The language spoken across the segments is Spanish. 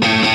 Thank you.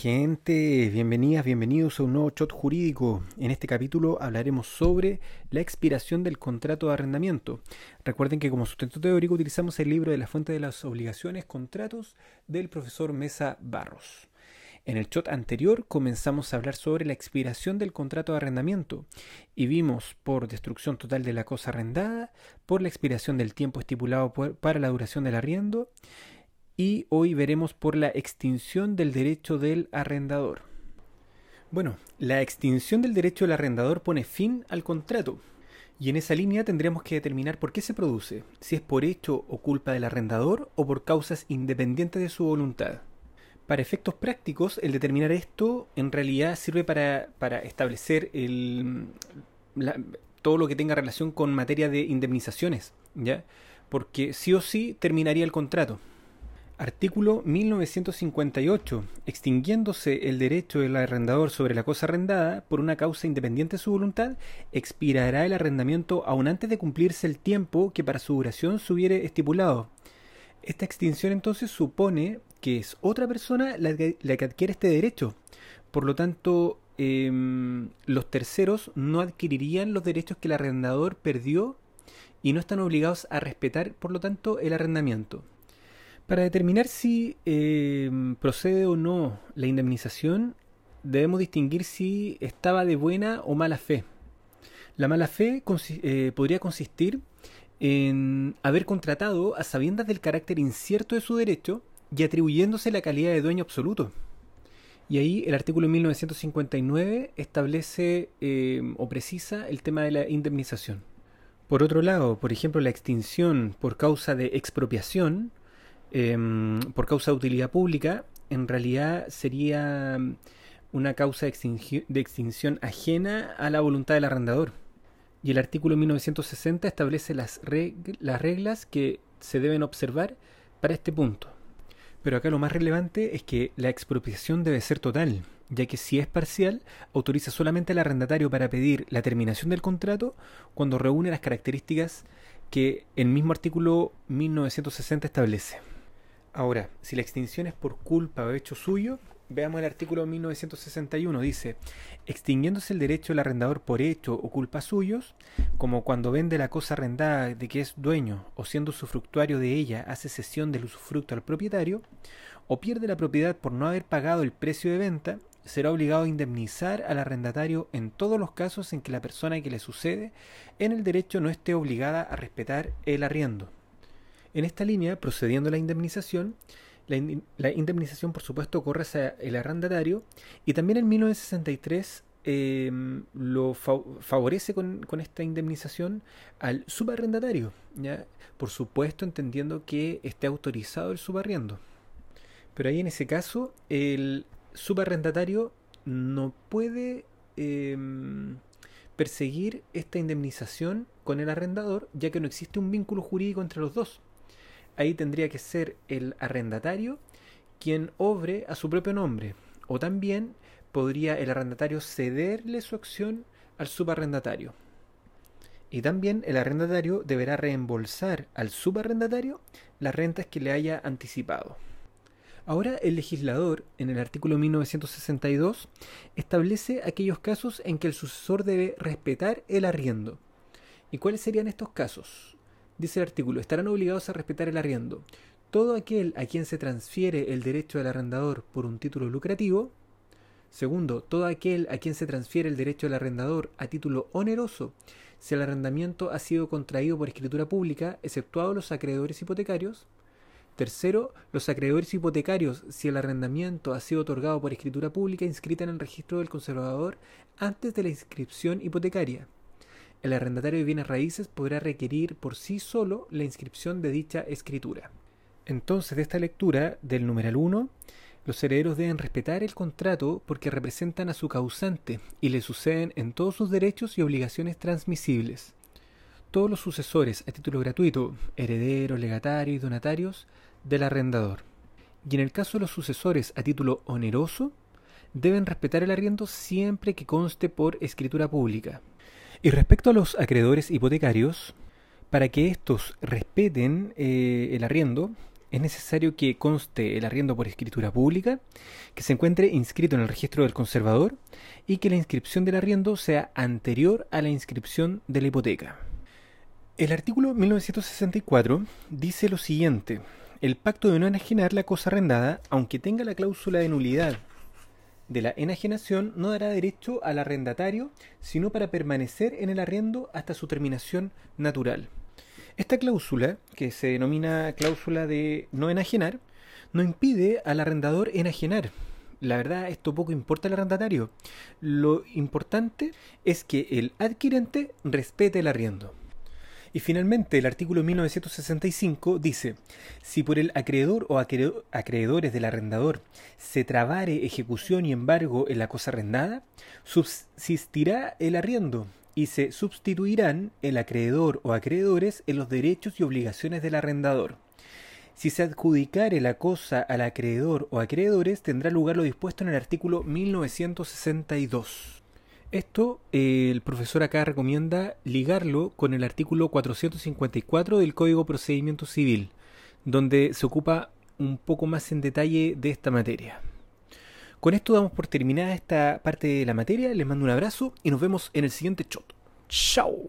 Gente, bienvenidas, bienvenidos a un nuevo shot jurídico. En este capítulo hablaremos sobre la expiración del contrato de arrendamiento. Recuerden que como sustento teórico utilizamos el libro de la fuente de las obligaciones, contratos del profesor Mesa Barros. En el shot anterior comenzamos a hablar sobre la expiración del contrato de arrendamiento y vimos por destrucción total de la cosa arrendada, por la expiración del tiempo estipulado para la duración del arriendo, y hoy veremos por la extinción del derecho del arrendador. Bueno, la extinción del derecho del arrendador pone fin al contrato. Y en esa línea tendremos que determinar por qué se produce, si es por hecho o culpa del arrendador o por causas independientes de su voluntad. Para efectos prácticos, el determinar esto en realidad sirve para, establecer el, todo lo que tenga relación con materia de indemnizaciones, ¿ya? Porque sí o sí terminaría el contrato. Artículo 1958. Extinguiéndose el derecho del arrendador sobre la cosa arrendada por una causa independiente de su voluntad, expirará el arrendamiento aún antes de cumplirse el tiempo que para su duración se hubiere estipulado. Esta extinción entonces supone que es otra persona la que, adquiere este derecho. Por lo tanto, em, los terceros no adquirirían los derechos que el arrendador perdió y no están obligados a respetar, por lo tanto, el arrendamiento. Para determinar si em, procede o no la indemnización, debemos distinguir si estaba de buena o mala fe. La mala fe eh, podría consistir en haber contratado a sabiendas del carácter incierto de su derecho y atribuyéndose la calidad de dueño absoluto. Y ahí el artículo 1959 establece em, o precisa el tema de la indemnización. Por otro lado, por ejemplo, la extinción por causa de expropiación Em, por causa de utilidad pública, en realidad sería una causa de, extinción ajena a la voluntad del arrendador. Y el artículo 1960 establece las, las reglas que se deben observar para este punto. Pero acá lo más relevante es que la expropiación debe ser total, ya que si es parcial, autoriza solamente al arrendatario para pedir la terminación del contrato cuando reúne las características que el mismo artículo 1960 establece. Ahora, si la extinción es por culpa o hecho suyo, veamos el artículo 1961. Dice, extinguiéndose el derecho del arrendador por hecho o culpa suyos, como cuando vende la cosa arrendada de que es dueño o siendo usufructuario de ella hace cesión del usufructo al propietario, o pierde la propiedad por no haber pagado el precio de venta, será obligado a indemnizar al arrendatario en todos los casos en que la persona que le sucede en el derecho no esté obligada a respetar el arriendo. En esta línea, procediendo a la indemnización, la, indemnización por supuesto corre hacia el arrendatario y también en 1963 em, lo favorece con, esta indemnización al subarrendatario, ¿ya? por supuesto entendiendo que esté autorizado el subarriendo. Pero ahí en ese caso el subarrendatario no puede em, perseguir esta indemnización con el arrendador ya que no existe un vínculo jurídico entre los dos ahí tendría que ser el arrendatario quien obre a su propio nombre. O también podría el arrendatario cederle su acción al subarrendatario. Y también el arrendatario deberá reembolsar al subarrendatario las rentas que le haya anticipado. Ahora el legislador, en el artículo 1962, establece aquellos casos en que el sucesor debe respetar el arriendo. ¿Y cuáles serían estos casos? Dice el artículo, estarán obligados a respetar el arriendo. Todo aquel a quien se transfiere el derecho del arrendador por un título lucrativo. Segundo, todo aquel a quien se transfiere el derecho del arrendador a título oneroso, si el arrendamiento ha sido contraído por escritura pública, exceptuado los acreedores hipotecarios. Tercero, los acreedores hipotecarios, si el arrendamiento ha sido otorgado por escritura pública inscrita en el registro del conservador antes de la inscripción hipotecaria el arrendatario de bienes raíces podrá requerir por sí solo la inscripción de dicha escritura. Entonces, de esta lectura del numeral 1, Los herederos deben respetar el contrato porque representan a su causante y le suceden en todos sus derechos y obligaciones transmisibles. Todos los sucesores a título gratuito, herederos, legatarios y donatarios del arrendador. Y en el caso de los sucesores a título oneroso, deben respetar el arriendo siempre que conste por escritura pública. Y respecto a los acreedores hipotecarios, para que estos respeten eh, el arriendo, es necesario que conste el arriendo por escritura pública, que se encuentre inscrito en el registro del conservador y que la inscripción del arriendo sea anterior a la inscripción de la hipoteca. El artículo 1964 dice lo siguiente: el pacto de no enajenar la cosa arrendada, aunque tenga la cláusula de nulidad de la enajenación, no dará derecho al arrendatario, sino para permanecer en el arriendo hasta su terminación natural. Esta cláusula, que se denomina cláusula de no enajenar, no impide al arrendador enajenar. La verdad, esto poco importa al arrendatario. Lo importante es que el adquirente respete el arriendo. Y finalmente, el artículo 1965 dice, si por el acreedor o acreedores del arrendador se trabare ejecución y embargo en la cosa arrendada, subsistirá el arriendo y se sustituirán el acreedor o acreedores en los derechos y obligaciones del arrendador. Si se adjudicare la cosa al acreedor o acreedores, tendrá lugar lo dispuesto en el artículo 1962. Esto eh, el profesor acá recomienda ligarlo con el artículo 454 del Código Procedimiento Civil, donde se ocupa un poco más en detalle de esta materia. Con esto damos por terminada esta parte de la materia. Les mando un abrazo y nos vemos en el siguiente shot. ¡Chao!